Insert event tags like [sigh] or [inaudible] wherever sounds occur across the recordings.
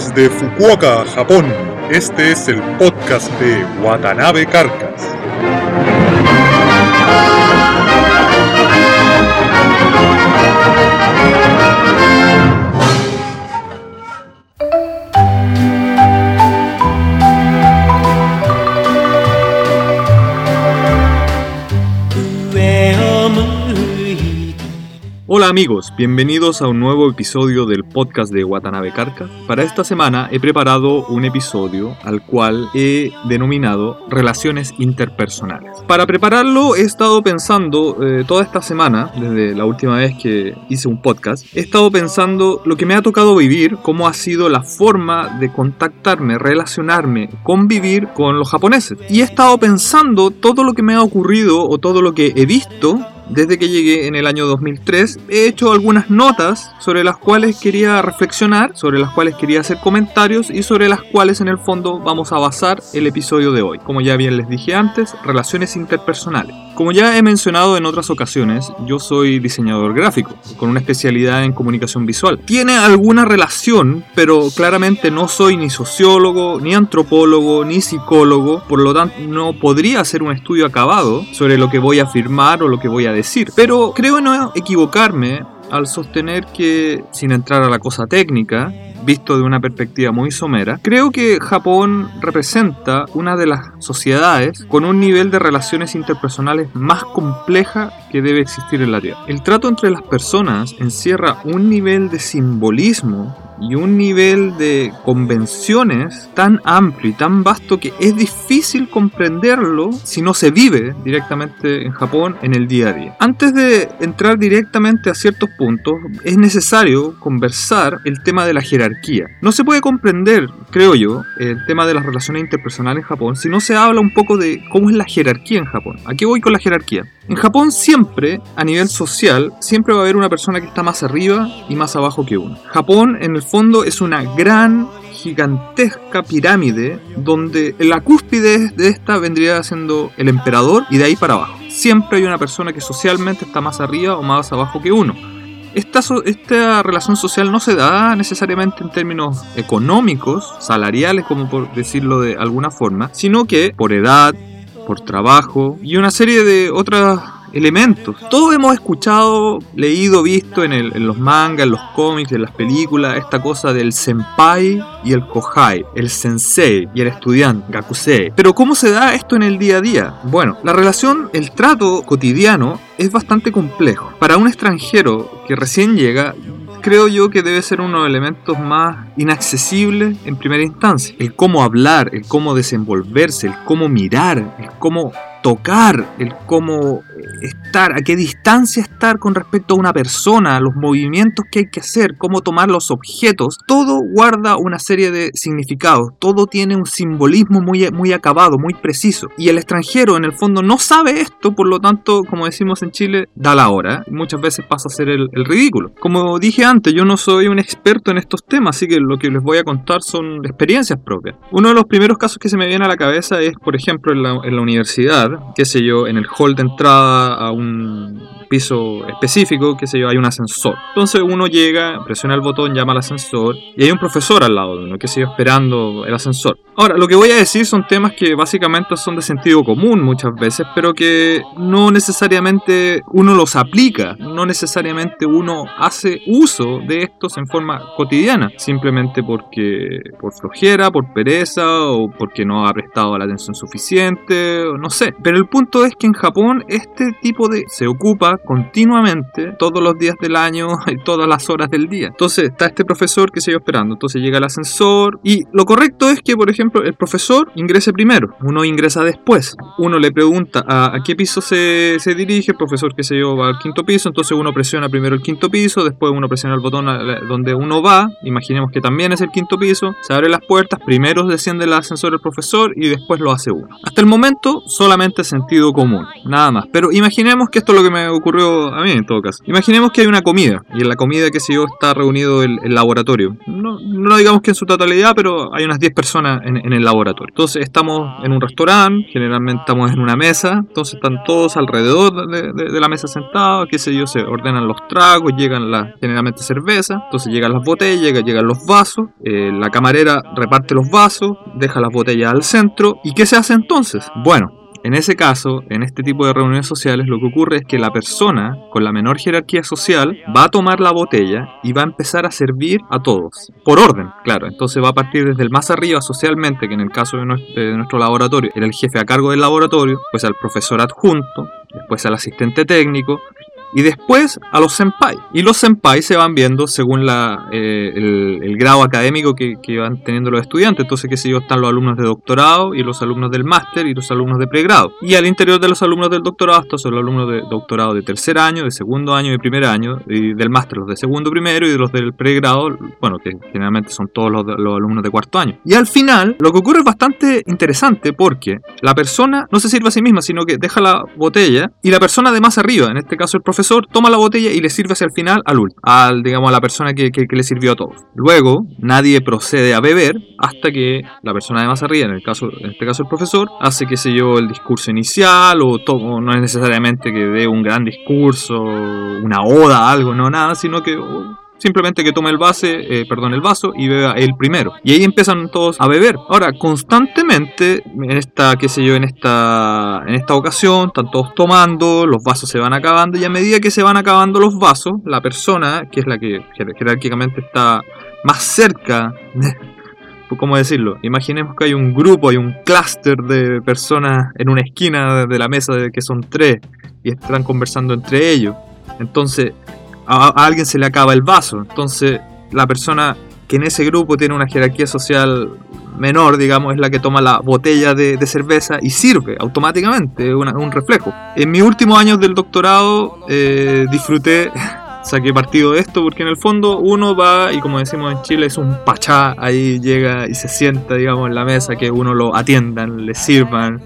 Desde Fukuoka, Japón, este es el podcast de Watanabe Carcas. Hola amigos, bienvenidos a un nuevo episodio del podcast de Watanabe Carca. Para esta semana he preparado un episodio al cual he denominado Relaciones Interpersonales. Para prepararlo he estado pensando eh, toda esta semana, desde la última vez que hice un podcast, he estado pensando lo que me ha tocado vivir, cómo ha sido la forma de contactarme, relacionarme, convivir con los japoneses. Y he estado pensando todo lo que me ha ocurrido o todo lo que he visto desde que llegué en el año 2003, he hecho algunas notas sobre las cuales quería reflexionar, sobre las cuales quería hacer comentarios y sobre las cuales en el fondo vamos a basar el episodio de hoy. Como ya bien les dije antes, relaciones interpersonales. Como ya he mencionado en otras ocasiones, yo soy diseñador gráfico, con una especialidad en comunicación visual. Tiene alguna relación, pero claramente no soy ni sociólogo, ni antropólogo, ni psicólogo, por lo tanto no podría hacer un estudio acabado sobre lo que voy a afirmar o lo que voy a decir. Pero creo no equivocarme al sostener que, sin entrar a la cosa técnica, visto de una perspectiva muy somera, creo que Japón representa una de las sociedades con un nivel de relaciones interpersonales más compleja que debe existir en la Tierra. El trato entre las personas encierra un nivel de simbolismo y un nivel de convenciones tan amplio y tan vasto que es difícil comprenderlo si no se vive directamente en Japón en el día a día. Antes de entrar directamente a ciertos puntos, es necesario conversar el tema de la jerarquía. No se puede comprender, creo yo, el tema de las relaciones interpersonales en Japón si no se habla un poco de cómo es la jerarquía en Japón. ¿A qué voy con la jerarquía? En Japón siempre, a nivel social, siempre va a haber una persona que está más arriba y más abajo que uno. Japón, en el fondo, es una gran gigantesca pirámide donde la cúspide de esta vendría siendo el emperador y de ahí para abajo. Siempre hay una persona que socialmente está más arriba o más abajo que uno. Esta, esta relación social no se da necesariamente en términos económicos, salariales, como por decirlo de alguna forma, sino que por edad, por trabajo y una serie de otros elementos. Todos hemos escuchado, leído, visto en, el, en, los mangas, en los cómics, en las películas, esta cosa del senpai y el kohai, el sensei y el estudiante, gakusei. Pero ¿cómo se da esto en el día a día? Bueno, la relación, el trato cotidiano es bastante complejo. Para un extranjero que recién llega, creo yo que debe ser uno de los elementos más inaccesibles en primera instancia. El cómo hablar, el cómo desenvolverse, el cómo mirar, el cómo tocar, el cómo estar, a qué distancia estar con respecto a una persona, los movimientos que hay que hacer, cómo tomar los objetos, todo guarda una serie de significados, todo tiene un simbolismo muy, muy acabado, muy preciso. Y el extranjero en el fondo no sabe esto, por lo tanto, como decimos en Chile, da la hora. Muchas veces pasa a ser el, ridículo. Como dije antes, yo no soy un experto en estos temas, así que lo que les voy a contar son experiencias propias. Uno de los primeros casos que se me viene a la cabeza es, por ejemplo, en la universidad, qué sé yo, en el hall de entrada a un piso específico, qué sé yo, hay un ascensor. Entonces uno llega, presiona el botón, llama al ascensor y hay un profesor al lado de uno, que sigue esperando el ascensor. Ahora, lo que voy a decir son temas que básicamente son de sentido común muchas veces, pero que no necesariamente uno los aplica, no necesariamente uno hace uso de estos en forma cotidiana, simplemente porque por flojera, por pereza o porque no ha prestado la atención suficiente, no sé. Pero el punto es que en Japón este tipo de se ocupa continuamente todos los días del año [laughs] y todas las horas del día. Entonces está este profesor que sigue esperando, entonces llega el ascensor y lo correcto es que, por ejemplo, el profesor ingrese primero, uno ingresa después. Uno le pregunta a, a qué piso se, se, dirige, el profesor que se lleva al quinto piso, entonces uno presiona primero el quinto piso, después uno presiona el botón donde uno va, imaginemos que también es el quinto piso, se abren las puertas, primero desciende el ascensor el profesor y después lo hace uno. Hasta el momento solamente sentido común, nada más. Pero imaginemos que esto es lo que me ocurrió a mí en todo caso. Imaginemos que hay una comida y en la comida, que sé yo, está reunido el, laboratorio. No, no, digamos que en su totalidad, pero hay unas 10 personas en, el laboratorio. Entonces estamos en un restaurante, generalmente estamos en una mesa, entonces están todos alrededor de, la mesa sentados, qué sé yo, se ordenan los tragos, llegan las, generalmente cerveza, entonces llegan las botellas, llegan, los vasos, eh, la camarera reparte los vasos, deja las botellas al centro, ¿y qué se hace entonces? Bueno, en ese caso, en este tipo de reuniones sociales, lo que ocurre es que la persona con la menor jerarquía social va a tomar la botella y va a empezar a servir a todos, por orden, claro. Entonces va a partir desde el más arriba socialmente, que en el caso de nuestro, laboratorio era el jefe a cargo del laboratorio, pues al profesor adjunto, después al asistente técnico, y después a los senpai. Y los senpai se van viendo según la, eh, el, grado académico que, que, van teniendo los estudiantes. Entonces, qué sé yo, están los alumnos de doctorado y los alumnos del máster y los alumnos de pregrado. Y al interior de los alumnos del doctorado, estos son los alumnos de doctorado de tercer año, de segundo año, de primer año, y del máster los de segundo primero y de los del pregrado, bueno, que generalmente son todos los, los alumnos de cuarto año. Y al final, lo que ocurre es bastante interesante porque la persona no se sirve a sí misma, sino que deja la botella y la persona de más arriba, en este caso el profesor, profesor toma la botella y le sirve hacia el final al al, digamos, a la persona que, le sirvió a todos. Luego, nadie procede a beber hasta que la persona de más arriba, en, el caso, en este caso el profesor, hace, qué sé yo, el discurso inicial o, o no es necesariamente que dé un gran discurso, una oda, algo, no, nada, sino que simplemente que tome el base, eh, perdón, el vaso y beba el primero. Y ahí empiezan todos a beber. Ahora, constantemente, en esta, qué sé yo, en esta, en esta ocasión, están todos tomando, los vasos se van acabando y a medida que se van acabando los vasos, la persona, que es la que jerárquicamente está más cerca [laughs] ¿cómo decirlo? Imaginemos que hay un grupo, hay un clúster de personas en una esquina de la mesa que son tres y están conversando entre ellos. Entonces, a, alguien se le acaba el vaso. Entonces, la persona que en ese grupo tiene una jerarquía social menor, digamos, es la que toma la botella de, cerveza y sirve automáticamente, es un reflejo. En mis últimos años del doctorado eh, disfruté, [laughs] saqué partido de esto, porque en el fondo uno va y como decimos en Chile es un pachá, ahí llega y se sienta, digamos, en la mesa, que uno lo atiendan, le sirvan,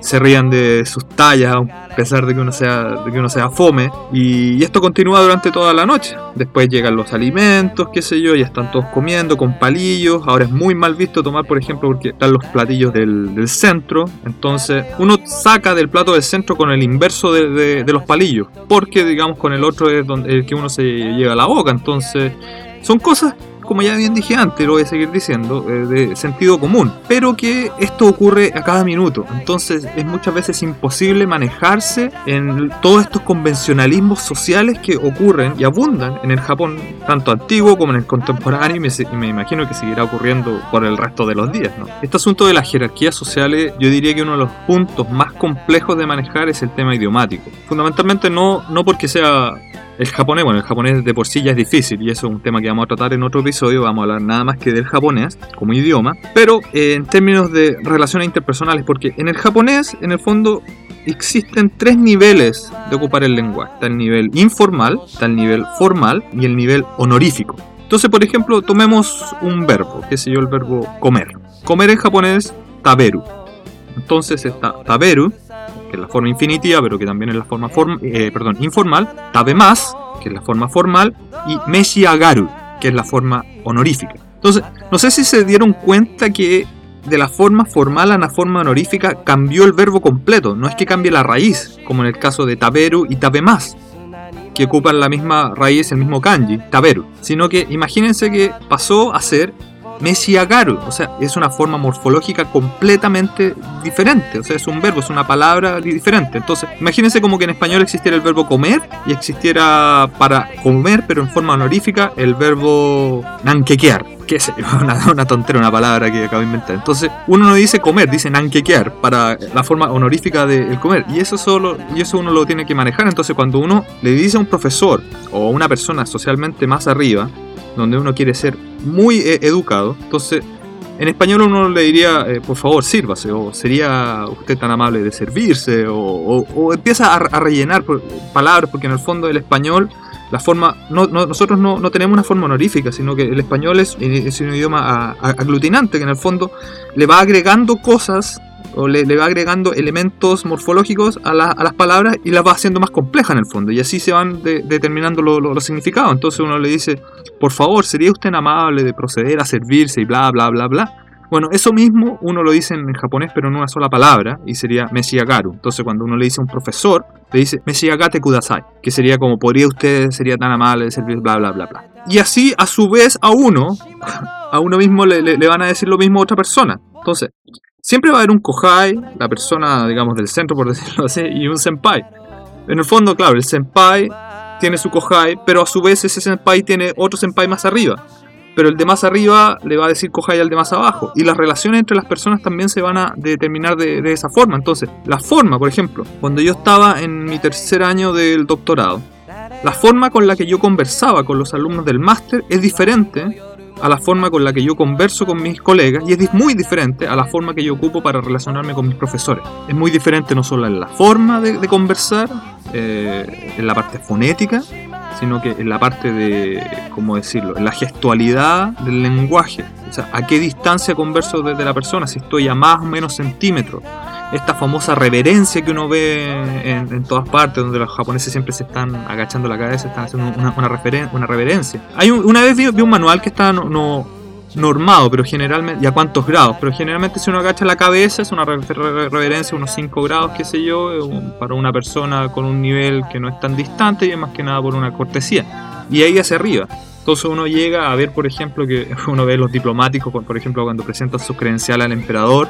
se rían de sus tallas, a pesar de que uno sea, de que uno sea fome. Y, esto continúa durante toda la noche. Después llegan los alimentos, qué sé yo, ya están todos comiendo con palillos. Ahora es muy mal visto tomar, por ejemplo, porque están los platillos del, centro. Entonces uno saca del plato del centro con el inverso de, de los palillos. Porque, digamos, con el otro es donde, el que uno se lleva a la boca. Entonces son cosas como ya bien dije antes, lo voy a seguir diciendo, eh, de sentido común, pero que esto ocurre a cada minuto. Entonces es muchas veces imposible manejarse en todos estos convencionalismos sociales que ocurren y abundan en el Japón, tanto antiguo como en el contemporáneo, y me, imagino que seguirá ocurriendo por el resto de los días. ¿no? Este asunto de las jerarquías sociales, yo diría que uno de los puntos más complejos de manejar es el tema idiomático. Fundamentalmente no, no porque sea el japonés, bueno, el japonés de por sí ya es difícil y eso es un tema que vamos a tratar en otro episodio, vamos a hablar nada más que del japonés como idioma, pero eh, en términos de relaciones interpersonales, porque en el japonés, en el fondo, existen tres niveles de ocupar el lenguaje. Está el nivel informal, está el nivel formal y el nivel honorífico. Entonces, por ejemplo, tomemos un verbo, que sé yo, el verbo comer. Comer en japonés, taberu. Entonces está taberu, que es la forma infinitiva, pero que también es la forma eh, perdón, informal, más, que es la forma formal, y meshiagaru, que es la forma honorífica. Entonces, no sé si se dieron cuenta que de la forma formal a la forma honorífica cambió el verbo completo, no es que cambie la raíz, como en el caso de taberu y tabemas, que ocupan la misma raíz, el mismo kanji, taberu, sino que imagínense que pasó a ser Mesiagaru, o sea, es una forma morfológica completamente diferente, o sea, es un verbo, es una palabra diferente. Entonces, imagínense como que en español existiera el verbo comer y existiera para comer, pero en forma honorífica, el verbo nanquequear, que es [laughs] una, una tontera, una palabra que acabo de inventar. Entonces, uno no dice comer, dice nanquequear para la forma honorífica del comer, y eso solo, y eso uno lo tiene que manejar. Entonces, cuando uno le dice a un profesor o a una persona socialmente más arriba, donde uno quiere ser muy eh, educado. Entonces, en español uno le diría, eh, por favor, sírvase, o sería usted tan amable de servirse, o, empieza a, rellenar palabras, porque en el fondo el español, la forma, no, nosotros no, tenemos una forma honorífica, sino que el español es, es un idioma aglutinante, que en el fondo le va agregando cosas o le, va agregando elementos morfológicos a, las palabras y las va haciendo más complejas en el fondo. Y así se van determinando los significados. Entonces uno le dice, por favor, ¿sería usted amable de proceder a servirse y bla, bla, bla, bla? Bueno, eso mismo uno lo dice en japonés, pero en una sola palabra, y sería Meshiagaru. Entonces, cuando uno le dice a un profesor, le dice Meshiagate kudasai, que sería como podría usted, sería tan amable de servir, bla, bla, bla, bla. Y así, a su vez, a uno, [laughs] a uno mismo le, le van a decir lo mismo a otra persona. Entonces, siempre va a haber un kohai, la persona, digamos, del centro, por [laughs] decirlo así, y un senpai. En el fondo, claro, el senpai tiene su kohai, pero a su vez ese senpai tiene otro senpai más arriba pero el de más arriba le va a decir Kohai al de más abajo. Y las relaciones entre las personas también se van a determinar de, esa forma. Entonces, la forma, por ejemplo, cuando yo estaba en mi tercer año del doctorado, la forma con la que yo conversaba con los alumnos del máster es diferente a la forma con la que yo converso con mis colegas y es muy diferente a la forma que yo ocupo para relacionarme con mis profesores. Es muy diferente no solo en la forma de, conversar, eh, en la parte fonética, sino que en la parte de, ¿cómo decirlo?, en la gestualidad del lenguaje. O sea, a qué distancia converso desde la persona, si estoy a más o menos centímetros. Esta famosa reverencia que uno ve en, todas partes, donde los japoneses siempre se están agachando la cabeza, están haciendo una, una, reverencia. Hay una vez vi, un manual que está no normado, pero generalmente, y a cuántos grados, pero generalmente si uno agacha la cabeza es una reverencia, unos 5 grados, qué sé yo, para una persona con un nivel que no es tan distante y es más que nada por una cortesía. Y ahí hacia arriba. Entonces uno llega a ver, por ejemplo, que [laughs] uno ve los diplomáticos, por ejemplo, cuando presentan sus credenciales al emperador,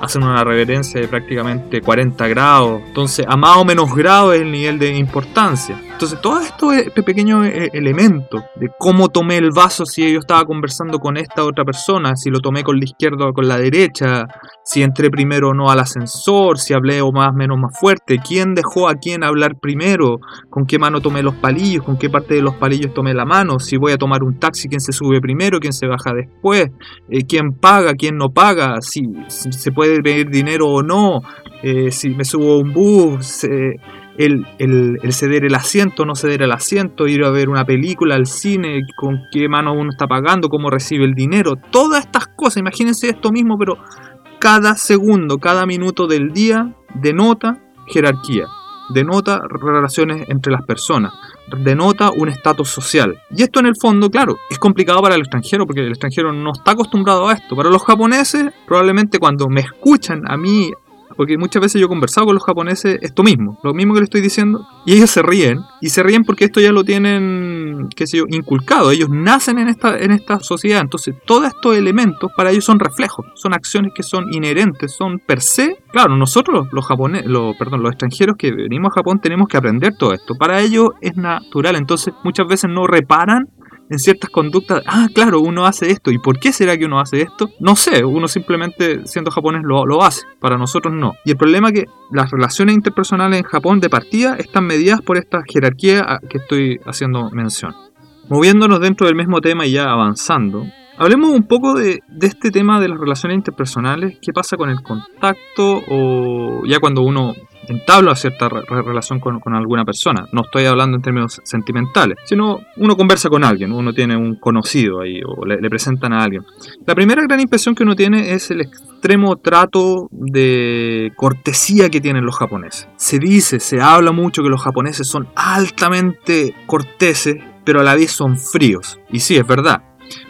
hacen una reverencia de prácticamente 40 grados. Entonces, a más o menos grado es el nivel de importancia. Entonces, todo esto es este pequeño eh, elemento de cómo tomé el vaso si yo estaba conversando con esta otra persona, si lo tomé con la izquierda o con la derecha, si entré primero o no al ascensor, si hablé o más menos más fuerte, quién dejó a quién hablar primero, con qué mano tomé los palillos, con qué parte de los palillos tomé la mano, si voy a tomar un taxi, quién se sube primero, quién se baja después, eh, quién paga, quién no paga, si, se puede pedir dinero o no, eh, si me subo a un bus el, el, ceder el asiento, no ceder el asiento, ir a ver una película al cine, con qué mano uno está pagando, cómo recibe el dinero, todas estas cosas, imagínense esto mismo, pero cada segundo, cada minuto del día denota jerarquía, denota relaciones entre las personas, denota un estatus social. Y esto en el fondo, claro, es complicado para el extranjero porque el extranjero no está acostumbrado a esto. Para los japoneses, probablemente cuando me escuchan a mí porque muchas veces yo he conversado con los japoneses esto mismo, lo mismo que le estoy diciendo, y ellos se ríen, y se ríen porque esto ya lo tienen, qué sé yo, inculcado, ellos nacen en esta, en esta sociedad, entonces todos estos elementos para ellos son reflejos, son acciones que son inherentes, son per se, claro, nosotros los japoneses, los, perdón, los extranjeros que venimos a Japón tenemos que aprender todo esto, para ellos es natural, entonces muchas veces no reparan en ciertas conductas, ah, claro, uno hace esto. ¿Y por qué será que uno hace esto? No sé, uno simplemente siendo japonés lo, lo hace, para nosotros no. Y el problema es que las relaciones interpersonales en Japón de partida están medidas por esta jerarquía que estoy haciendo mención. Moviéndonos dentro del mismo tema y ya avanzando, Hablemos un poco de, de, este tema de las relaciones interpersonales, qué pasa con el contacto o ya cuando uno entabla cierta relación con, alguna persona. No estoy hablando en términos sentimentales, sino uno conversa con alguien, uno tiene un conocido ahí o le, presentan a alguien. La primera gran impresión que uno tiene es el extremo trato de cortesía que tienen los japoneses. Se dice, se habla mucho que los japoneses son altamente corteses, pero a la vez son fríos. Y sí, es verdad.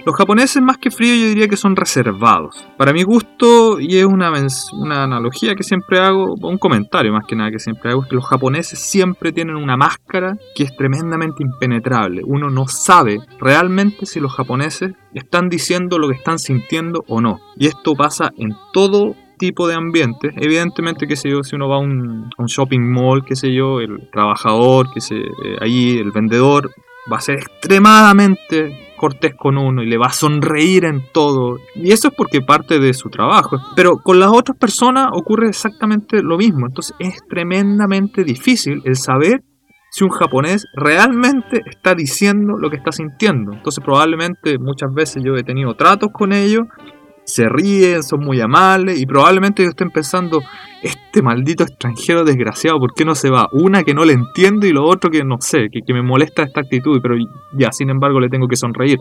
Los japoneses más que fríos yo diría que son reservados. Para mi gusto, y es una, una analogía que siempre hago, un comentario más que nada que siempre hago, es que los japoneses siempre tienen una máscara que es tremendamente impenetrable. Uno no sabe realmente si los japoneses están diciendo lo que están sintiendo o no. Y esto pasa en todo tipo de ambiente. Evidentemente, qué sé yo, si uno va a un, shopping mall, qué sé yo, el trabajador, que sé, eh, ahí el vendedor va a ser extremadamente cortés con uno y le va a sonreír en todo. Y eso es porque parte de su trabajo. Pero con las otras personas ocurre exactamente lo mismo. Entonces es tremendamente difícil el saber si un japonés realmente está diciendo lo que está sintiendo. Entonces probablemente muchas veces yo he tenido tratos con ellos se ríen, son muy amables y probablemente ellos estén pensando, este maldito extranjero desgraciado, ¿por qué no se va? Una que no le entiendo y lo otro que no sé, que, me molesta esta actitud, pero ya, sin embargo le tengo que sonreír.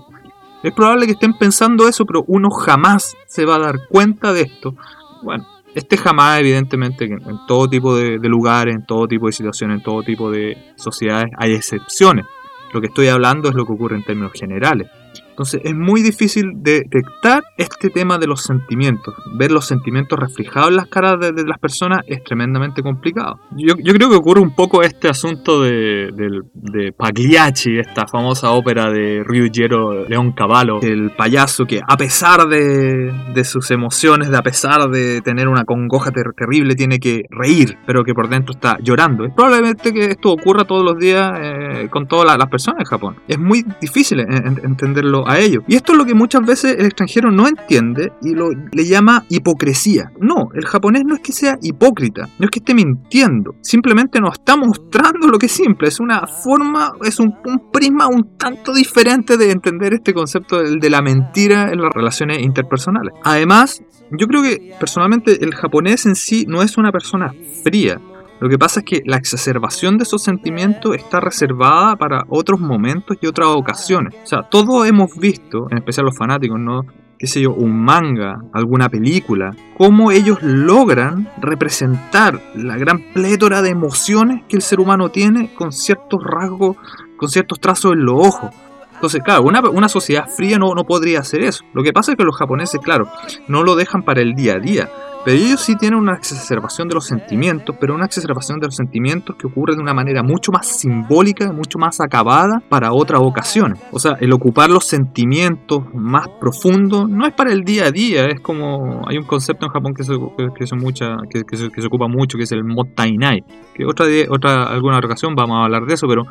Es probable que estén pensando eso, pero uno jamás se va a dar cuenta de esto. Bueno, Este jamás, evidentemente, en, todo tipo de, de lugares, en todo tipo de situaciones, en todo tipo de sociedades hay excepciones. Lo que estoy hablando es lo que ocurre en términos generales. Entonces es muy difícil detectar este tema de los sentimientos. Ver los sentimientos reflejados en las caras de, las personas es tremendamente complicado. Yo, creo que ocurre un poco este asunto de, Pagliacci, esta famosa ópera de Ruggiero León Cavallo, el payaso que a pesar de, sus emociones, de a pesar de tener una congoja terrible, tiene que reír, pero que por dentro está llorando. Es probablemente que esto ocurra todos los días eh, con todas las personas en Japón. Es muy difícil entenderlo a ello. Y esto es lo que muchas veces el extranjero no entiende y lo, le llama hipocresía. No, el japonés no es que sea hipócrita, no es que esté mintiendo, simplemente nos está mostrando lo que es simple, es una forma, es un, prisma un tanto diferente de entender este concepto de la mentira en las relaciones interpersonales. Además, yo creo que personalmente el japonés en sí no es una persona fría, lo que pasa es que la exacerbación de esos sentimientos está reservada para otros momentos y otras ocasiones. O sea, todos hemos visto, en especial los fanáticos, ¿no? qué sé yo, un manga, alguna película, cómo ellos logran representar la gran plétora de emociones que el ser humano tiene con ciertos rasgos, con ciertos trazos en los ojos. Entonces, claro, una, una sociedad fría no, no podría hacer eso. Lo que pasa es que los japoneses, claro, no lo dejan para el día a día. Pero ellos sí tienen una exacerbación de los sentimientos, pero una exacerbación de los sentimientos que ocurre de una manera mucho más simbólica, mucho más acabada para otras ocasiones. O sea, el ocupar los sentimientos más profundos no es para el día a día, es como hay un concepto en Japón que se, que, mucha, que, se, ocupa mucho, que es el mottainai, que otra, otra alguna ocasión vamos a hablar de eso, pero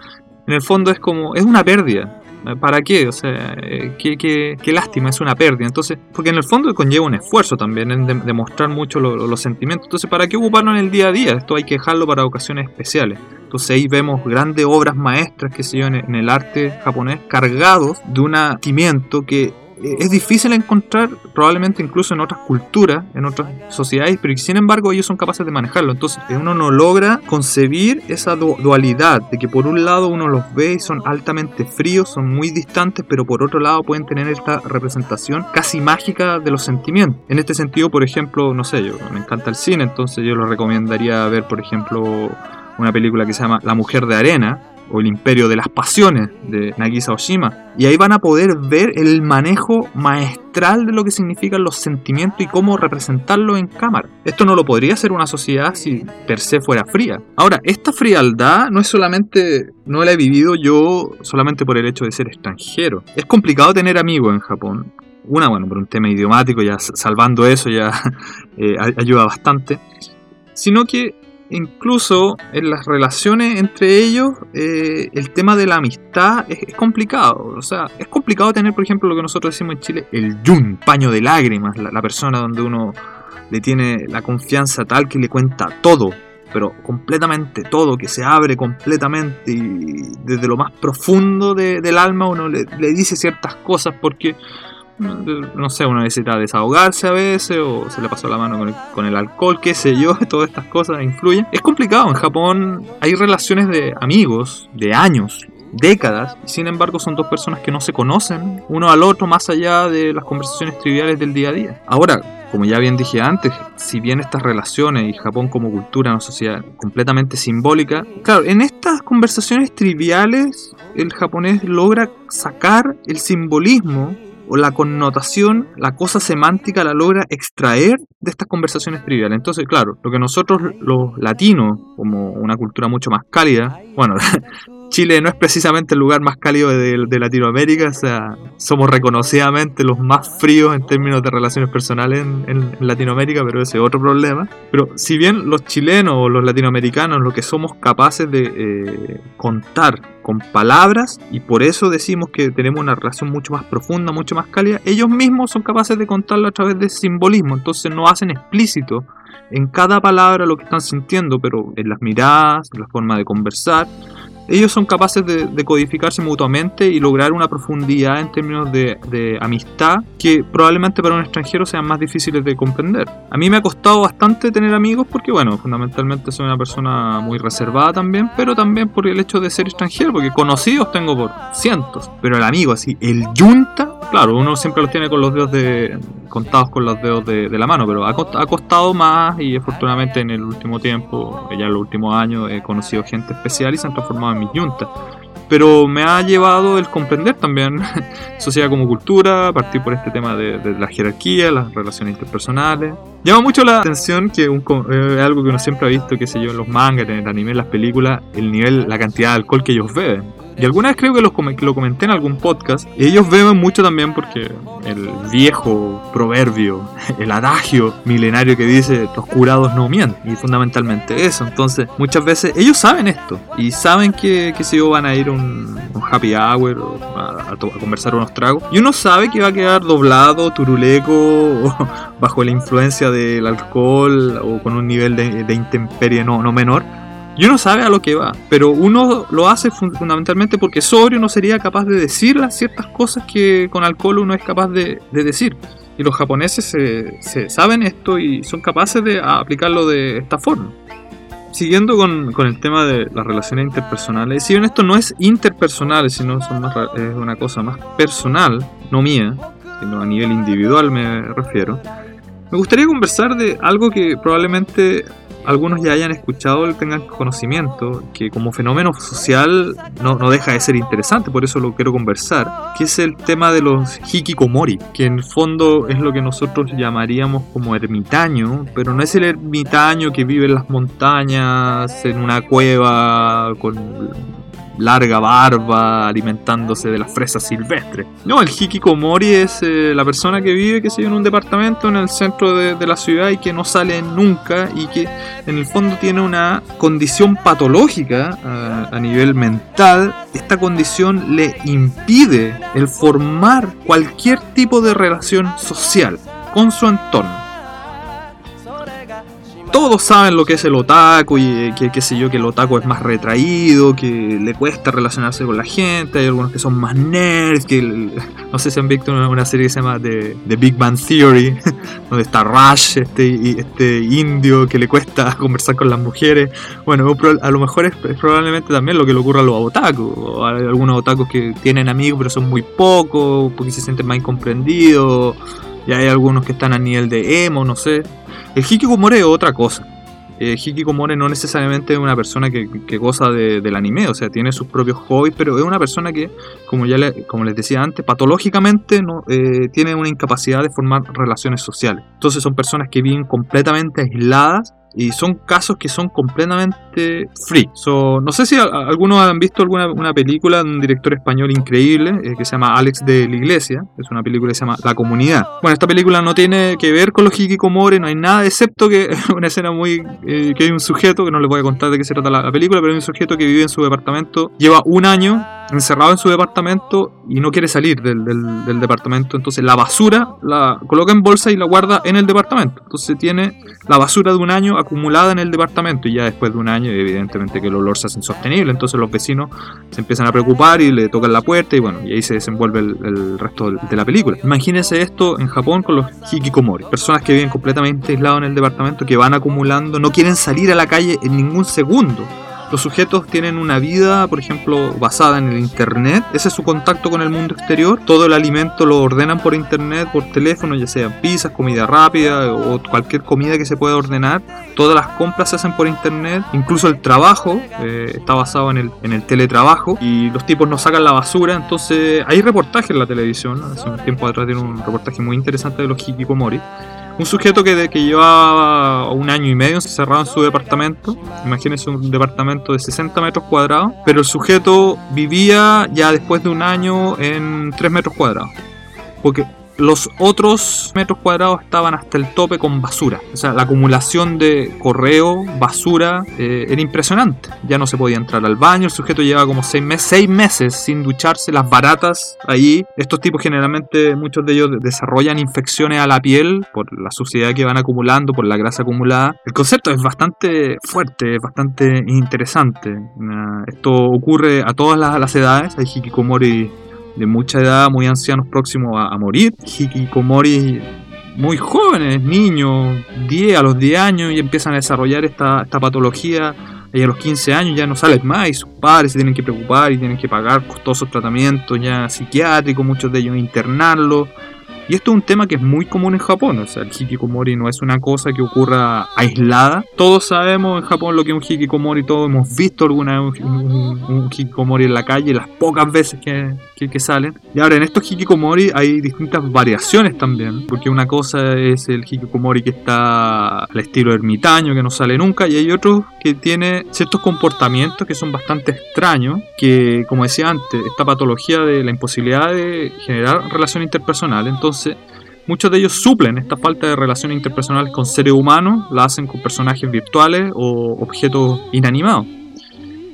en el fondo es como, es una pérdida. ¿Para qué? O sea, eh, qué, qué, lástima, es una pérdida. Entonces, porque en el fondo conlleva un esfuerzo también en demostrar mucho los sentimientos. Entonces, ¿para qué ocuparlo en el día a día? Esto hay que dejarlo para ocasiones especiales. Entonces ahí vemos grandes obras maestras que se en el arte japonés cargados de un sentimiento que es difícil encontrar probablemente incluso en otras culturas, en otras sociedades, pero sin embargo ellos son capaces de manejarlo. Entonces uno no logra concebir esa dualidad de que por un lado uno los ve y son altamente fríos, son muy distantes, pero por otro lado pueden tener esta representación casi mágica de los sentimientos. En este sentido, por ejemplo, no sé, yo me encanta el cine, entonces yo lo recomendaría ver, por ejemplo, una película que se llama La Mujer de Arena, o el Imperio de las Pasiones de Nagisa Oshima. Y ahí van a poder ver el manejo maestral de lo que significan los sentimientos y cómo representarlo en cámara. Esto no lo podría hacer una sociedad si per se fuera fría. Ahora, esta frialdad no es solamente, no la he vivido yo solamente por el hecho de ser extranjero. Es complicado tener amigos en Japón. Una, bueno, por un tema idiomático, ya salvando eso ya [laughs] eh, ayuda bastante. Sino que incluso en las relaciones entre ellos, eh, el tema de la amistad es, complicado. O sea, es complicado tener, por ejemplo, lo que nosotros decimos en Chile, el yun, paño de lágrimas, la, persona donde uno le tiene la confianza tal que le cuenta todo, pero completamente todo, que se abre completamente y desde lo más profundo del alma uno le dice ciertas cosas porque no sé, uno necesita desahogarse a veces o se le pasó la mano con el, alcohol, qué sé yo, [laughs] todas estas cosas influyen. Es complicado, en Japón hay relaciones de amigos de años, décadas, sin embargo son dos personas que no se conocen uno al otro más allá de las conversaciones triviales del día a día. Ahora, como ya bien dije antes, si bien estas relaciones y Japón como cultura, una sociedad completamente simbólica, claro, en estas conversaciones triviales el japonés logra sacar el simbolismo o la connotación, la cosa semántica la logra extraer de estas conversaciones triviales. Entonces, claro, lo que nosotros los latinos, como una cultura mucho más cálida, bueno, [laughs] Chile no es precisamente el lugar más cálido de, Latinoamérica, o sea, somos reconocidamente los más fríos en términos de relaciones personales en, Latinoamérica, pero ese es otro problema. Pero si bien los chilenos o los latinoamericanos lo que somos capaces de eh, contar con palabras y por eso decimos que tenemos una relación mucho más profunda, mucho más cálida, ellos mismos son capaces de contarlo a través de simbolismo, entonces no hacen explícito en cada palabra lo que están sintiendo, pero en las miradas, en la forma de conversar, ellos son capaces de, codificarse mutuamente y lograr una profundidad en términos de, amistad que probablemente para un extranjero sean más difíciles de comprender. A mí me ha costado bastante tener amigos porque, bueno, fundamentalmente soy una persona muy reservada también, pero también por el hecho de ser extranjero, porque conocidos tengo por cientos, pero el amigo así, el yunta, claro, uno siempre los tiene con los dedos de, contados con los dedos de, la mano, pero ha, ha, costado más y afortunadamente en el último tiempo, ya en los últimos años, he conocido gente especial y se han transformado en mis yuntas pero me ha llevado el comprender también [laughs] sociedad como cultura, partir por este tema de, la jerarquía, las relaciones interpersonales. Llama mucho la atención que un, eh, algo que uno siempre ha visto, qué sé yo, en los mangas, en el anime, en las películas, el nivel, la cantidad de alcohol que ellos beben. Y alguna vez creo que lo comenté en algún podcast. Ellos beben mucho también porque el viejo proverbio, [laughs] el adagio milenario que dice los curados no mienten. Y fundamentalmente eso. Entonces, muchas veces ellos saben esto. Y saben que, que si van a ir a un, happy hour o a, conversar unos tragos. Y uno sabe que va a quedar doblado, turuleco, o [laughs] bajo la influencia del alcohol o con un nivel de, de intemperie no, no menor y uno sabe a lo que va, pero uno lo hace fundamentalmente porque sobrio no sería capaz de decir las ciertas cosas que con alcohol uno es capaz de, decir. Y los japoneses se, saben esto y son capaces de aplicarlo de esta forma. Siguiendo con, el tema de las relaciones interpersonales, si bien esto no es interpersonal, sino son es una cosa más personal, no mía, sino a nivel individual me refiero, me gustaría conversar de algo que probablemente algunos ya hayan escuchado, tengan conocimiento, que como fenómeno social no, no, deja de ser interesante, por eso lo quiero conversar, que es el tema de los hikikomori, que en el fondo es lo que nosotros llamaríamos como ermitaño, pero no es el ermitaño que vive en las montañas, en una cueva, con larga barba, alimentándose de las fresas silvestres. No, el hikikomori es eh, la persona que vive, que en un departamento en el centro de, la ciudad y que no sale nunca y que en el fondo tiene una condición patológica a nivel mental. Esta condición le impide el formar cualquier tipo de relación social con su entorno todos saben lo que es el otaku y que, qué sé yo, que el otaku es más retraído, que le cuesta relacionarse con la gente, hay algunos que son más nerds, que [laughs] no sé si han visto una, serie que se llama The, Big Bang Theory, [laughs] donde está Rush, este, este indio que le cuesta [laughs] conversar con las mujeres. Bueno, a lo mejor es, probablemente también lo que le ocurre a los otaku, hay algunos otakus que tienen amigos pero son muy pocos, porque se sienten más incomprendidos, y hay algunos que están a nivel de emo, no sé. El Hikikomori es otra cosa. Eh, Hikikomori no necesariamente es una persona que, goza del anime, o sea, tiene sus propios hobbies, pero es una persona que, como ya como les decía antes, patológicamente no, eh, tiene una incapacidad de formar relaciones sociales. Entonces son personas que viven completamente aisladas y son casos que son completamente free. no sé si algunos han visto alguna una película de un director español increíble eh, que se llama Alex de la Iglesia. Es una película que se llama La Comunidad. Bueno, esta película no tiene que ver con los hikikomori, no hay nada excepto que [laughs] una escena muy... Eh, que hay un sujeto, que no les voy a contar de qué se trata la, la película, pero hay un sujeto que vive en su departamento, lleva un año encerrado en su departamento y no quiere salir del, del, departamento. Entonces la basura la coloca en bolsa y la guarda en el departamento. Entonces tiene la basura de un año acumulada en el departamento y ya después de un año evidentemente que el olor se hace insostenible. Entonces los vecinos se empiezan a preocupar y le tocan la puerta y bueno, y ahí se desenvuelve el, resto de la película. Imagínense esto en Japón con los hikikomori. Personas que viven completamente aislados en el departamento, que van acumulando, no quieren salir a la calle en ningún segundo los sujetos tienen una vida, por ejemplo, basada en el Internet. Ese es su contacto con el mundo exterior. Todo el alimento lo ordenan por Internet, por teléfono, ya sea pizzas, comida rápida o cualquier comida que se pueda ordenar. Todas las compras se hacen por Internet. Incluso el trabajo eh, está basado en el, en el teletrabajo. Y los tipos no sacan la basura. Entonces hay reportajes en la televisión. Hace un tiempo atrás tiene un reportaje muy interesante de los hikikomori un sujeto que, que llevaba un año y medio encerrado en su departamento, imagínense un departamento de 60 metros cuadrados, pero el sujeto vivía ya después de un año en 3 metros cuadrados. Porque los otros metros cuadrados estaban hasta el tope con basura. O sea, la acumulación de correo, basura, eh, era impresionante. Ya no se podía entrar al baño. El sujeto lleva como seis, meses, meses sin ducharse. Las baratas ahí. Estos tipos generalmente, muchos de ellos desarrollan infecciones a la piel por la suciedad que van acumulando, por la grasa acumulada. El concepto es bastante fuerte, es bastante interesante. Esto ocurre a todas las, las edades. Hay hikikomori de mucha edad, muy ancianos próximos a, morir. Hikikomori muy jóvenes, niños, 10 a los 10 años, y empiezan a desarrollar esta, esta patología y a los 15 años ya no salen más y sus padres se tienen que preocupar y tienen que pagar costosos tratamientos ya psiquiátricos, muchos de ellos internarlos. Y esto es un tema que es muy común en Japón, o sea, el hikikomori no es una cosa que ocurra aislada. Todos sabemos en Japón lo que es un hikikomori, todos hemos visto alguna vez un, hikikomori en la calle, las pocas veces que, que, salen. Y ahora en estos hikikomori hay distintas variaciones también, porque una cosa es el hikikomori que está al estilo ermitaño, que no sale nunca, y hay otros que tiene ciertos comportamientos que son bastante extraños, que como decía antes, esta patología de la imposibilidad de generar relación interpersonal, entonces muchos de ellos suplen esta falta de relaciones interpersonales con seres humanos, la hacen con personajes virtuales o objetos inanimados.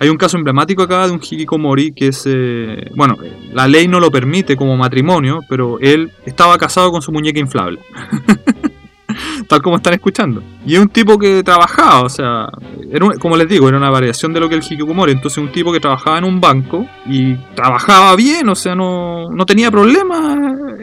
Hay un caso emblemático acá de un hikikomori que es, eh, bueno, la ley no lo permite como matrimonio, pero él estaba casado con su muñeca inflable. [laughs] [laughs] tal como están escuchando. Y es un tipo que trabajaba, o sea, era como les digo, era una variación de lo que el Hikikomori. Entonces, un tipo que trabajaba en un banco y trabajaba bien, o sea, no, no tenía problemas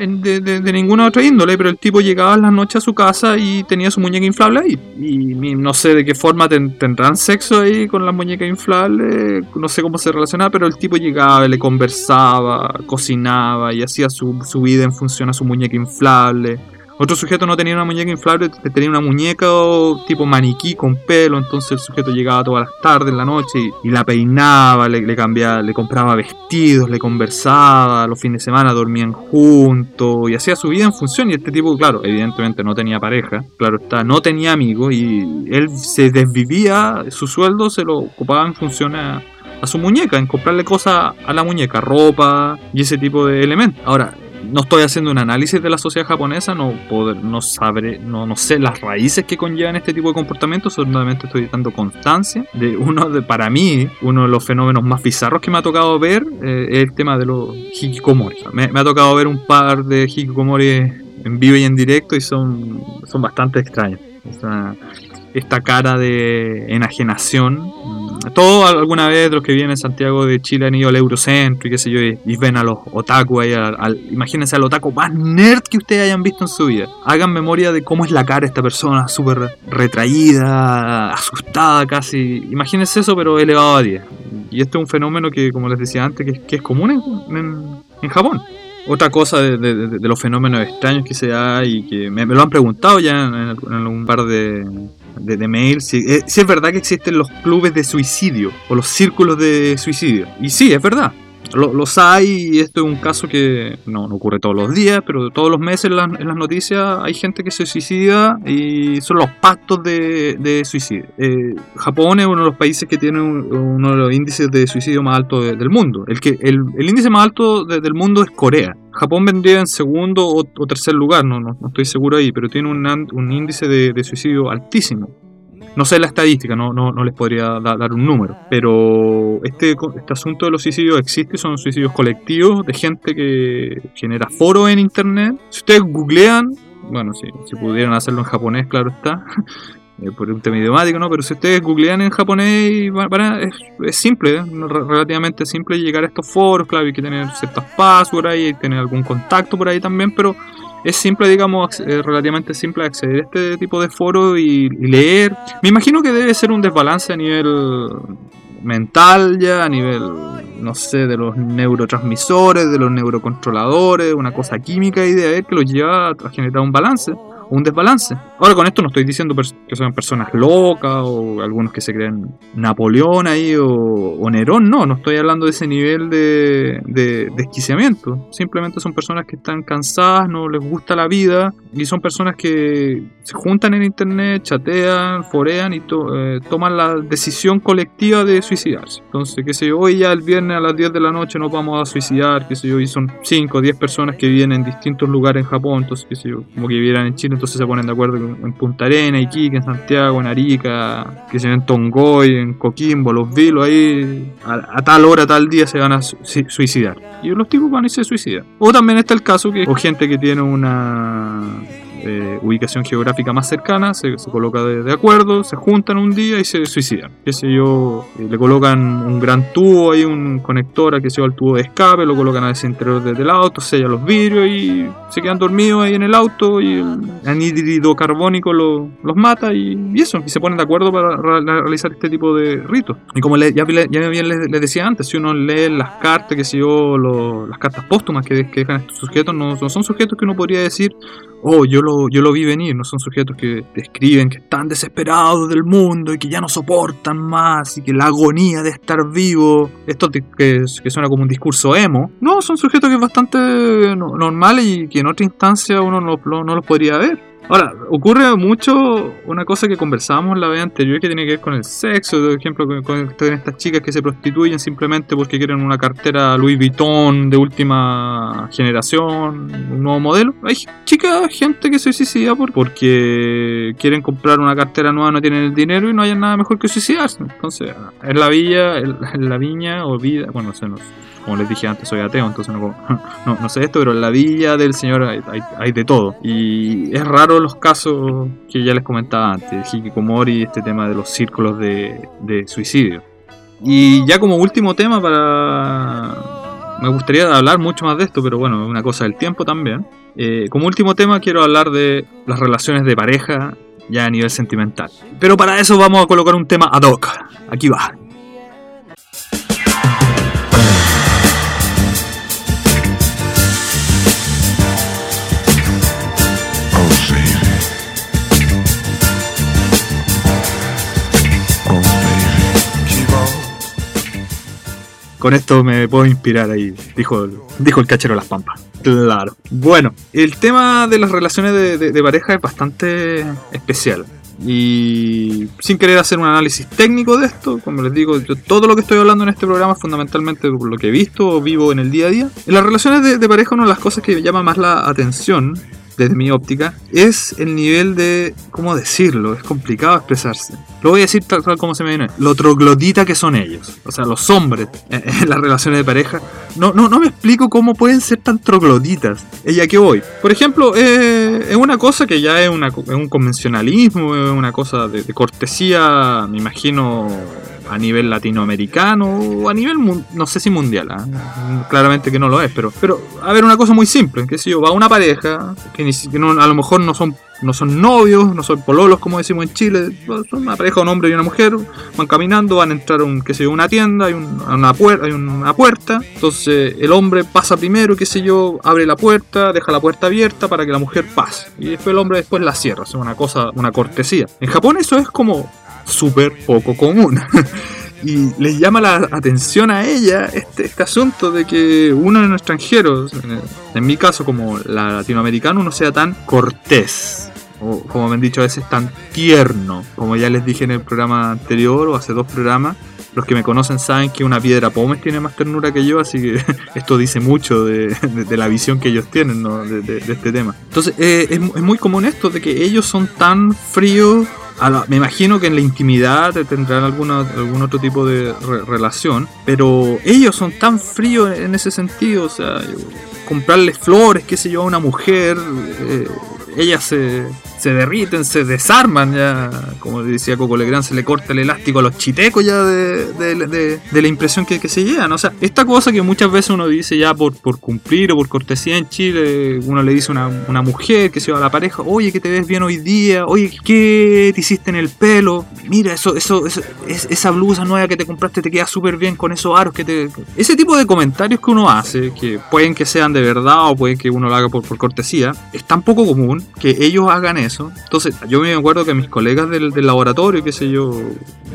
de, de, ninguna otra índole, pero el tipo llegaba en las noches a su casa y tenía su muñeca inflable ahí. Y, no sé de qué forma tendrán sexo ahí con la muñeca inflable, no sé cómo se relacionaba, pero el tipo llegaba, le conversaba, cocinaba y hacía su, su vida en función a su muñeca inflable otro sujeto no tenía una muñeca inflable, tenía una muñeca tipo maniquí con pelo, entonces el sujeto llegaba todas las tardes, en la noche, y, la peinaba, le, cambiaba, le compraba vestidos, le conversaba, los fines de semana dormían juntos, y hacía su vida en función, y este tipo, claro, evidentemente no tenía pareja, claro está, no tenía amigos, y él se desvivía, su sueldo se lo ocupaba en función a su muñeca, en comprarle cosas a la muñeca, ropa y ese tipo de elementos. Ahora, no estoy haciendo un análisis de la sociedad japonesa, no, poder, no, sabré, no, no sé las raíces que conllevan este tipo de comportamientos, solamente estoy dando constancia de uno de, para mí, uno de los fenómenos más bizarros que me ha tocado ver eh, es el tema de los hikikomori. me, ha tocado ver un par de hikikomori en vivo y en directo y son, son bastante extraños. esta cara de enajenación todos alguna vez los que vienen a Santiago de Chile han ido al Eurocentro y qué sé yo, y, ven a los otaku ahí, al, imagínense al otaku más nerd que ustedes hayan visto en su vida. Hagan memoria de cómo es la cara de esta persona, súper retraída, asustada casi. Imagínense eso, pero elevado a 10. Y este es un fenómeno que, como les decía antes, que, es común en, Japón. Otra cosa de, los fenómenos extraños que se da y que me, lo han preguntado ya en, un par de, de, mail, si, eh, si, es verdad que existen los clubes de suicidio o los círculos de suicidio. Y sí, es verdad. Los hay y esto es un caso que no, ocurre todos los días, pero todos los meses en, las noticias hay gente que se suicida y son los pactos de, suicidio. Eh, Japón es uno de los países que tiene uno de los índices de suicidio más altos del mundo. El, que, el, índice más alto del mundo es Corea. Japón vendría en segundo o, tercer lugar, no, no, estoy seguro ahí, pero tiene un, índice de, suicidio altísimo. No sé la estadística, no, no, no les podría dar un número, pero este, este asunto de los suicidios existe, son suicidios colectivos de gente que genera foro en internet. Si ustedes googlean, bueno, si, si pudieran hacerlo en japonés, claro está, [laughs] eh, por un tema idiomático, ¿no? Pero si ustedes googlean en japonés, es, simple, ¿eh? relativamente simple llegar a estos foros, claro, hay que tener ciertas passwords ahí, tener algún contacto por ahí también, pero es simple, digamos, eh, relativamente simple acceder a este tipo de foros y, leer. Me imagino que debe ser un desbalance a nivel mental ya, a nivel, no sé, de los neurotransmisores, de los neurocontroladores, una cosa química y de ahí que los lleva a generar un balance un desbalance. Ahora con esto no estoy diciendo que sean personas locas o algunos que se creen Napoleón ahí o, Nerón, no, no estoy hablando de ese nivel de, desquiciamiento. Simplemente son personas que están cansadas, no les gusta la vida y son personas que se juntan en internet, chatean, forean y eh, toman la decisión colectiva de suicidarse. Entonces, qué sé yo, hoy ya el viernes a las 10 de la noche nos vamos a suicidar, qué sé yo, y son 5 o 10 personas que viven en distintos lugares en Japón, entonces, qué sé yo, como que vivieran en Chile entonces se ponen de acuerdo en Punta Arena, Iquique, en Santiago, en Arica, que se en Tongoy, en Coquimbo, Los Vilos, ahí a, tal hora, tal día se van a suicidar. Y los tipos van y se suicidan. O también está el caso que o gente que tiene una eh, ubicación geográfica más cercana, se, coloca de, acuerdo, se juntan un día y se suicidan. Qué sé yo, eh, le colocan un gran tubo, hay un conector que se al tubo de escape, lo colocan al interior del auto, sellan los vidrios y se quedan dormidos ahí en el auto y el anhídrido carbónico los mata y, eso, y se ponen de acuerdo para realizar este tipo de ritos. Y como ya, bien les, decía antes, si uno lee las cartas, que sé yo, las cartas póstumas que, dejan estos sujetos, no, no son sujetos que uno podría decir oh, yo lo, yo lo vi venir, no son sujetos que describen que están desesperados del mundo y que ya no soportan más y que la agonía de estar vivo, esto que, que suena como un discurso emo, no, son sujetos que es bastante normal y que en otra instancia uno no, no los podría ver. Ahora, ocurre mucho una cosa que conversábamos la vez anterior que tiene que ver con el sexo, por ejemplo, con, estas chicas que se prostituyen simplemente porque quieren una cartera Louis Vuitton de última generación, un nuevo modelo. Hay chicas, gente que se suicida porque quieren comprar una cartera nueva, no tienen el dinero y no hay nada mejor que suicidarse. Entonces, en la villa, en la viña o vida, bueno, no sé, no sé como les dije antes, soy ateo, entonces no, [laughs] sé esto, pero en la villa del Señor hay, de todo. Y es raro los casos que ya les comentaba antes, Hikikomori, este tema de los círculos de, suicidio. Y ya como último tema para... Me gustaría hablar mucho más de esto, pero bueno, es una cosa del tiempo también. Eh, como último tema quiero hablar de las relaciones de pareja ya a nivel sentimental. Pero para eso vamos a colocar un tema ad hoc. Aquí va. Con esto me puedo inspirar ahí, dijo, dijo el cachero Las Pampas. Claro. Bueno, el tema de las relaciones de, pareja es bastante especial. Y sin querer hacer un análisis técnico de esto, como les digo, todo lo que estoy hablando en este programa es fundamentalmente lo que he visto o vivo en el día a día. En las relaciones de, de pareja, una de las cosas que llama más la atención desde mi óptica, es el nivel de, ¿cómo decirlo? Es complicado expresarse. Lo voy a decir tal, como se me viene. Lo troglodita que son ellos. O sea, los hombres [laughs] en, las relaciones de pareja. No, no, no me explico cómo pueden ser tan trogloditas. ¿Y a qué voy? Por ejemplo, eh, es una cosa que ya es, una, un convencionalismo, es una cosa de cortesía, me imagino a nivel latinoamericano o a nivel, no sé si mundial, ¿ah? claramente que no lo es, pero, pero a ver, una cosa muy simple, que si yo, va una pareja, que, ni, que a lo mejor no son no son novios, no son pololos como decimos en Chile, son una pareja, un hombre y una mujer, van caminando, van a entrar a un, qué sé yo, una tienda, hay una, puerta, hay una puerta, entonces el hombre pasa primero, qué sé yo, abre la puerta, deja la puerta abierta para que la mujer pase, y después el hombre después la cierra, es una cosa, una cortesía. En Japón eso es como súper poco común. [laughs] y les llama la atención a ella este, este asunto de que uno de los extranjeros, en mi caso como latinoamericano, no sea tan cortés. O como me han dicho a veces tan tierno. Como ya les dije en el programa anterior o hace dos programas, los que me conocen saben que una piedra pómez tiene más ternura que yo, así que [laughs] esto dice mucho de, la visión que ellos tienen de, este tema. Entonces, eh, es, muy común esto de que ellos son tan fríos me imagino que en la intimidad tendrán alguna, algún otro tipo de relación, pero ellos son tan fríos en ese sentido, o sea, comprarle flores, qué sé yo, a una mujer, eh, ellas se, se derriten, se desarman ya, como decía Coco Legrand, se le corta el elástico a los chitecos ya de, la impresión que, se llevan. O sea, esta cosa que muchas veces uno dice ya por, por cumplir o por cortesía en Chile, uno le dice a una, mujer que se va a la pareja, oye, que te ves bien hoy día, oye, ¿qué te hiciste en el pelo? Mira, eso, eso, esa blusa nueva que te compraste te queda súper bien con esos aros que te... Ese tipo de comentarios que uno hace, que pueden que sean de verdad o pueden que uno lo haga por, por cortesía, es tan poco común que ellos hagan eso entonces, yo me acuerdo que mis colegas del, laboratorio, qué sé yo,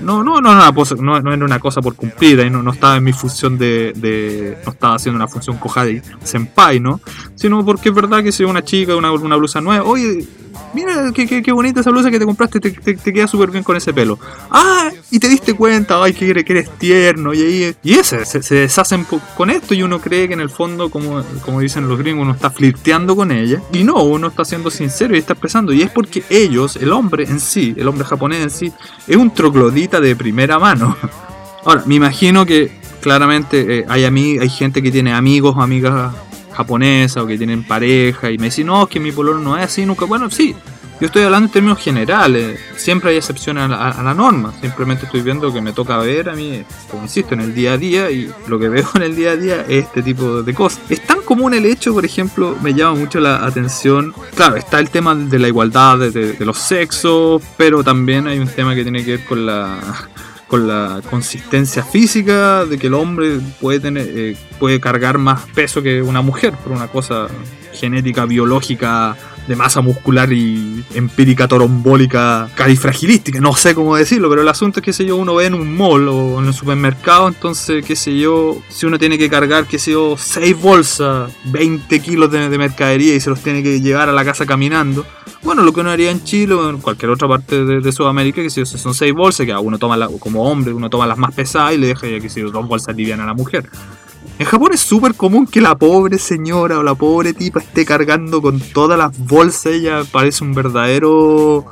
no, no, no, una no, era una cosa por cumplir, y no, no estaba en mi función de, no estaba haciendo una función de senpai, ¿no? Sino porque es verdad que si una chica, una, una blusa nueva, oye, mira qué, qué, bonita esa blusa que te compraste, te, te, queda súper bien con ese pelo. Ah, y te diste cuenta, ay, que, eres tierno, y ahí, y ese, se, deshacen con esto y uno cree que en el fondo, como, como dicen los gringos, uno está flirteando con ella, y no, uno está siendo sincero y está expresando, y es porque ellos, el hombre en sí, el hombre japonés en sí, es un troglodita de primera mano. [laughs] Ahora, me imagino que claramente eh, hay, hay gente que tiene amigos o amigas japonesa o que tienen pareja y me dicen, no, que mi pololo no es así nunca. Bueno, sí, yo estoy hablando en términos generales, siempre hay excepciones a la, norma, simplemente estoy viendo que me toca ver a mí, como insisto, en el día a día y lo que veo [laughs] en el día a día es este tipo de cosas. Es tan común el hecho, por ejemplo, me llama mucho la atención, claro, está el tema de la igualdad de, los sexos, pero también hay un tema que tiene que ver con la [laughs] con la consistencia física de que el hombre puede tener eh, puede cargar más peso que una mujer por una cosa genética biológica de masa muscular y empírica torombólica califragilística, no sé cómo decirlo, pero el asunto es que sé yo, uno ve en un mall o en el supermercado, entonces qué sé yo, si uno tiene que cargar, qué sé yo, 6 bolsas, 20 kilos de, mercadería y se los tiene que llevar a la casa caminando, bueno, lo que uno haría en Chile o en cualquier otra parte de, Sudamérica, que si son 6 bolsas, que uno toma como hombre, uno toma las más pesadas y le deja ya que si dos bolsas livianas a la mujer. En Japón es súper común que la pobre señora o la pobre tipa esté cargando con todas las bolsas. Ella parece un verdadero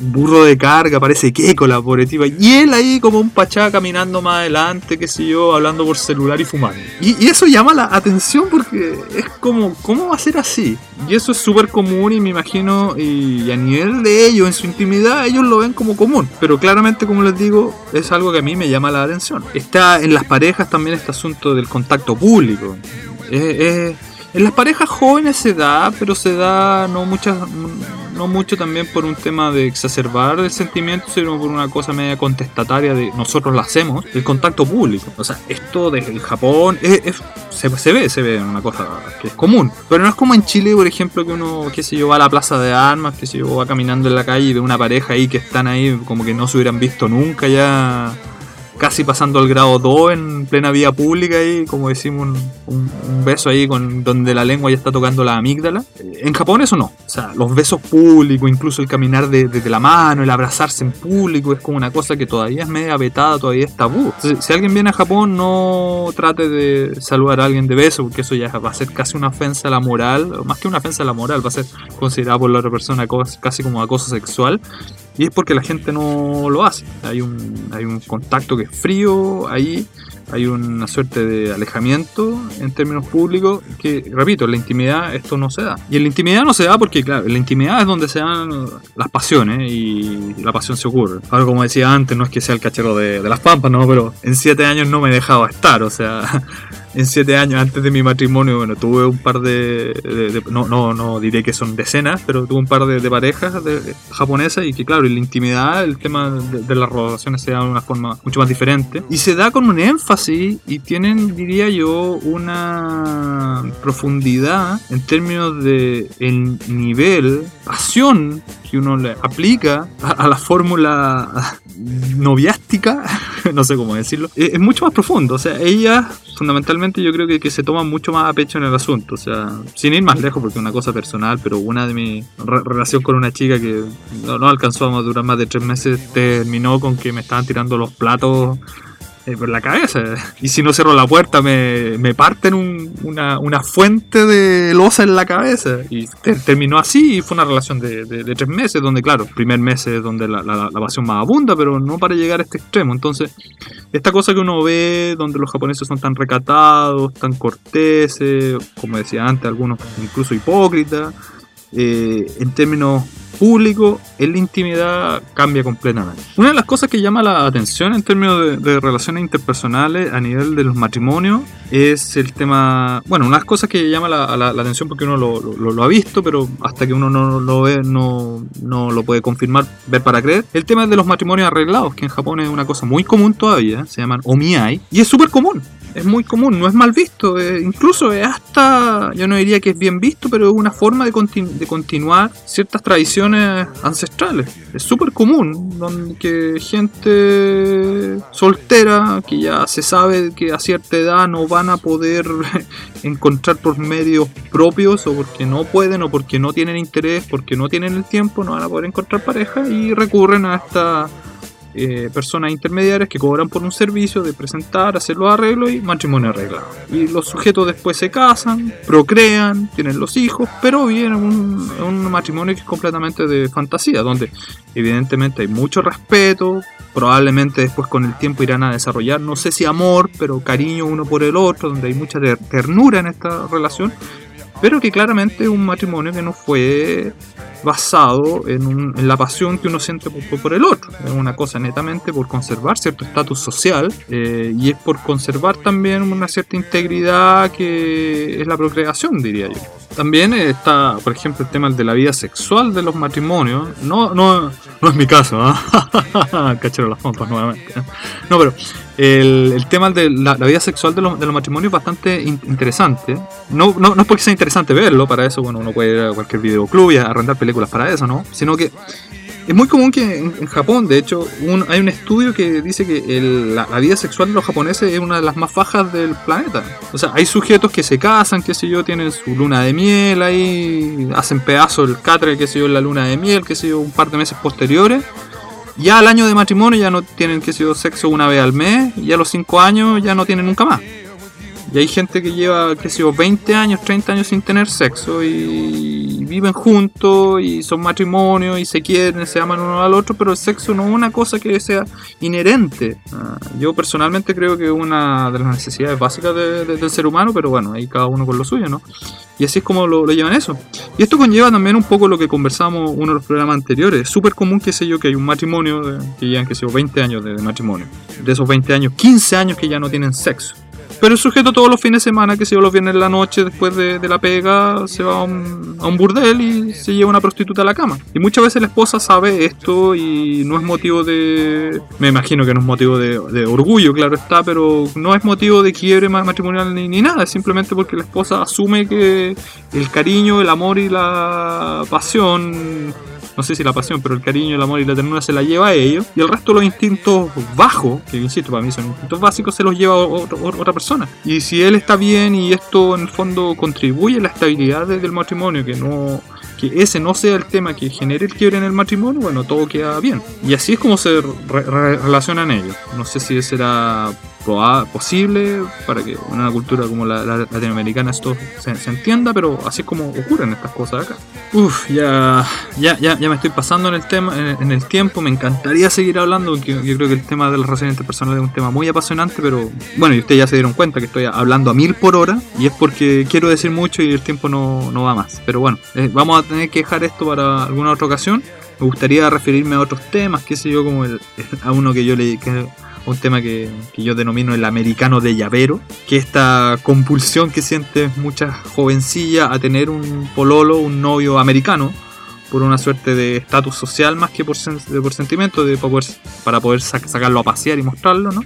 burro de carga, parece Keiko la pobre tipa. Y él ahí como un pachá caminando más adelante, qué sé yo, hablando por celular y fumando. Y, eso llama la atención porque es como, ¿cómo va a ser así? Y eso es súper común y me imagino, y a nivel de ellos, en su intimidad, ellos lo ven como común. Pero claramente, como les digo, es algo que a mí me llama la atención. Está en las parejas también este asunto del contacto público. en las parejas jóvenes se da, pero se da no muchas no mucho también por un tema de exacerbar el sentimiento, sino por una cosa media contestataria de nosotros lo hacemos, el contacto público. O sea, esto desde el Japón se, ve, se ve una cosa que es común. Pero no es como en Chile, por ejemplo, que uno, qué sé yo, va a la plaza de armas, que sé yo, va caminando en la calle y ve una pareja ahí que están ahí como que no se hubieran visto nunca ya casi pasando al grado 2 en plena vía pública y como decimos un, beso ahí con donde la lengua ya está tocando la amígdala. En Japón eso no, o sea, los besos públicos, incluso el caminar de, la mano, el abrazarse en público es como una cosa que todavía es media vetada, todavía es tabú. si alguien viene a Japón no trate de saludar a alguien de beso porque eso ya va a ser casi una ofensa a la moral, más que una ofensa a la moral, va a ser considerado por la otra persona casi como acoso sexual y es porque la gente no lo hace. Hay un, hay un contacto que es frío ahí, hay una suerte de alejamiento en términos públicos que, repito, en la intimidad esto no se da. Y en la intimidad no se da porque, claro, en la intimidad es donde se dan las pasiones y la pasión se ocurre. Ahora, como decía antes, no es que sea el cachero de, de las pampas, no, pero en siete años no me he dejado estar, o sea, en siete años antes de mi matrimonio, bueno, tuve un par de, no, no, no diré que son decenas, pero tuve un par de, parejas de, japonesas y que claro, en la intimidad el tema de, las relaciones se da de una forma mucho más diferente. Y se da con un énfasis y tienen, diría yo, una profundidad en términos de el nivel, pasión que uno le aplica a, la fórmula noviástica, [laughs] no sé cómo decirlo, es, es mucho más profundo, o sea, ella fundamentalmente yo creo que, que se toma mucho más a pecho en el asunto. O sea, sin ir más lejos, porque es una cosa personal, pero una de mi relación con una chica que no, no alcanzó a durar más de tres meses terminó con que me estaban tirando los platos eh, por la cabeza. Y si no cierro la puerta, me, me parten una, una, fuente de losa en la cabeza. Y terminó así y fue una relación de, de, tres meses, donde, claro, primer mes es donde la, la, pasión más abunda, pero no para llegar a este extremo. Entonces, esta cosa que uno ve, donde los japoneses son tan recatados, tan corteses, como decía antes, algunos incluso hipócritas, eh, en términos público, en la intimidad, cambia completamente. Una de las cosas que llama la atención en términos de, relaciones interpersonales a nivel de los matrimonios es el tema, bueno, una de las cosas que llama la, atención porque uno lo, ha visto, pero hasta que uno no lo ve no, no lo puede confirmar, ver para creer, el tema de los matrimonios arreglados, que en Japón es una cosa muy común todavía, se llaman omiai, y es súper común es muy común, no es mal visto, eh, incluso es hasta, yo no diría que es bien visto, pero es una forma de, de continuar ciertas tradiciones ancestrales. Es súper común, donde que gente soltera, que ya se sabe que a cierta edad no van a poder [laughs] encontrar por medios propios, o porque no pueden, o porque no tienen interés, porque no tienen el tiempo, no van a poder encontrar pareja, y recurren a esta eh, personas intermediarias que cobran por un servicio de presentar, hacer los arreglos y matrimonio arreglado. Y los sujetos después se casan, procrean, tienen los hijos, pero viene un, un matrimonio que es completamente de fantasía, donde evidentemente hay mucho respeto, probablemente después con el tiempo irán a desarrollar, no sé si amor, pero cariño uno por el otro, donde hay mucha ternura en esta relación, pero que claramente es un matrimonio que no fue basado en, la pasión que uno siente por, el otro. Es una cosa netamente por conservar cierto estatus social eh, y es por conservar también una cierta integridad que es la procreación, diría yo. También está, por ejemplo, el tema de la vida sexual de los matrimonios. No, no, no es mi caso, ¿ah? [laughs] Cachero las pompas nuevamente. No, pero el, tema de la, vida sexual de los, de los, matrimonios es bastante interesante. No, no, no es porque sea interesante verlo, para eso bueno, uno puede ir a cualquier videoclub y arrendar películas para eso, ¿no? Sino que es muy común que en, Japón, de hecho, hay un estudio que dice que la, vida sexual de los japoneses es una de las más bajas del planeta. O sea, hay sujetos que se casan, qué sé yo, tienen su luna de miel ahí, hacen pedazo el catre, qué sé yo, en la luna de miel, qué sé yo, un par de meses posteriores. Ya al año de matrimonio ya no tienen, qué sé yo, sexo una vez al mes, y a los 5 años ya no tienen nunca más. Y hay gente que lleva, qué sé yo, 20 años, 30 años sin tener sexo y viven juntos y son matrimonios y se quieren, se aman uno al otro, pero el sexo no es una cosa que sea inherente. Ah, yo personalmente creo que es una de las necesidades básicas del ser humano, pero bueno, ahí cada uno con lo suyo, ¿no? Y así es como lo, llevan eso. Y esto conlleva también un poco lo que conversamos uno de los programas anteriores. Es súper común, qué sé yo, que hay un matrimonio que llevan, qué sé yo, 20 años de matrimonio. De esos 20 años, 15 años que ya no tienen sexo. Pero el sujeto todos los fines de semana, que se yo los viernes en la noche, después de, la pega, se va a un, a un, burdel y se lleva una prostituta a la cama. Y muchas veces la esposa sabe esto y no es motivo de... Me imagino que no es motivo de, orgullo, claro está, pero no es motivo de quiebre matrimonial ni, ni nada. Es simplemente porque la esposa asume que el cariño, el amor y la pasión no sé si la pasión, pero el cariño, el amor y la ternura se la lleva a ellos. Y el resto de los instintos bajos, que insisto, para mí son instintos básicos, se los lleva a otra persona. Y si él está bien y esto en el fondo contribuye a la estabilidad del matrimonio, que no que ese no sea el tema que genere el quiebre en el matrimonio, bueno, todo queda bien. Y así es como se relacionan ellos. No sé si será posible para que una cultura como la, latinoamericana esto se, entienda, pero así es como ocurren estas cosas acá. Uf, ya, ya, ya, ya me estoy pasando en el tema, en, el tiempo, me encantaría seguir hablando, porque yo creo que el tema de las relaciones interpersonales es un tema muy apasionante, pero bueno, y ustedes ya se dieron cuenta que estoy hablando a mil por hora, y es porque quiero decir mucho y el tiempo no, no va más. Pero bueno, eh, vamos a tener que dejar esto para alguna otra ocasión. Me gustaría referirme a otros temas, qué sé yo, como el, a uno que yo le que un tema que, yo denomino el americano de llavero, que esta compulsión que siente muchas jovencillas a tener un pololo, un novio americano, por una suerte de estatus social más que por, por sentimiento, de poder, para poder sacarlo a pasear y mostrarlo, ¿no?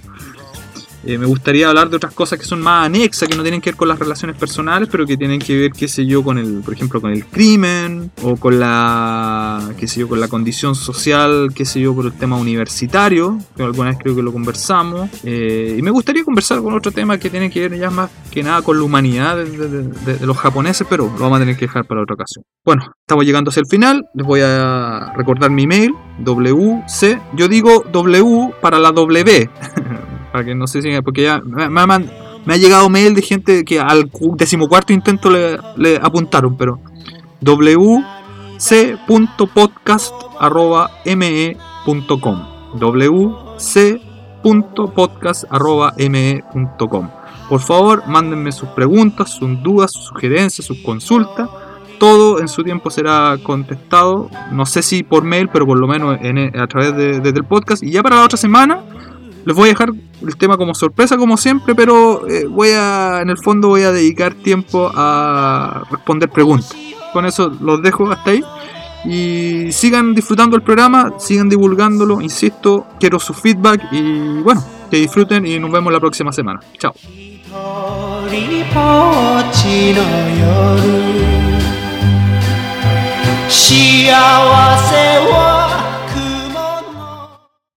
Eh, me gustaría hablar de otras cosas que son más anexas, que no tienen que ver con las relaciones personales, pero que tienen que ver, qué sé yo, con el, por ejemplo, con el crimen, o con la, qué sé yo, con la condición social, qué sé yo, por el tema universitario, que alguna creo que lo conversamos. Eh, y me gustaría conversar con otro tema que tiene que ver ya más que nada con la humanidad de, los japoneses, pero lo vamos a tener que dejar para otra ocasión. Bueno, estamos llegando hacia el final, les voy a recordar mi mail, WC, yo digo W para la W. [laughs] Para que no se siga, porque ya me, ha llegado mail de gente que al decimocuarto intento le, apuntaron, pero wc.podcast.me.com wc.podcast.me.com Por favor, mándenme sus preguntas, sus dudas, sus sugerencias, sus consultas. Todo en su tiempo será contestado. No sé si por mail, pero por lo menos a través de, del podcast. Y ya para la otra semana les voy a dejar el tema como sorpresa como siempre, pero eh, voy a, en el fondo voy a dedicar tiempo a responder preguntas. Con eso los dejo hasta ahí. Y sigan disfrutando el programa, sigan divulgándolo, insisto, quiero su feedback y bueno, que disfruten y nos vemos la próxima semana. Chao.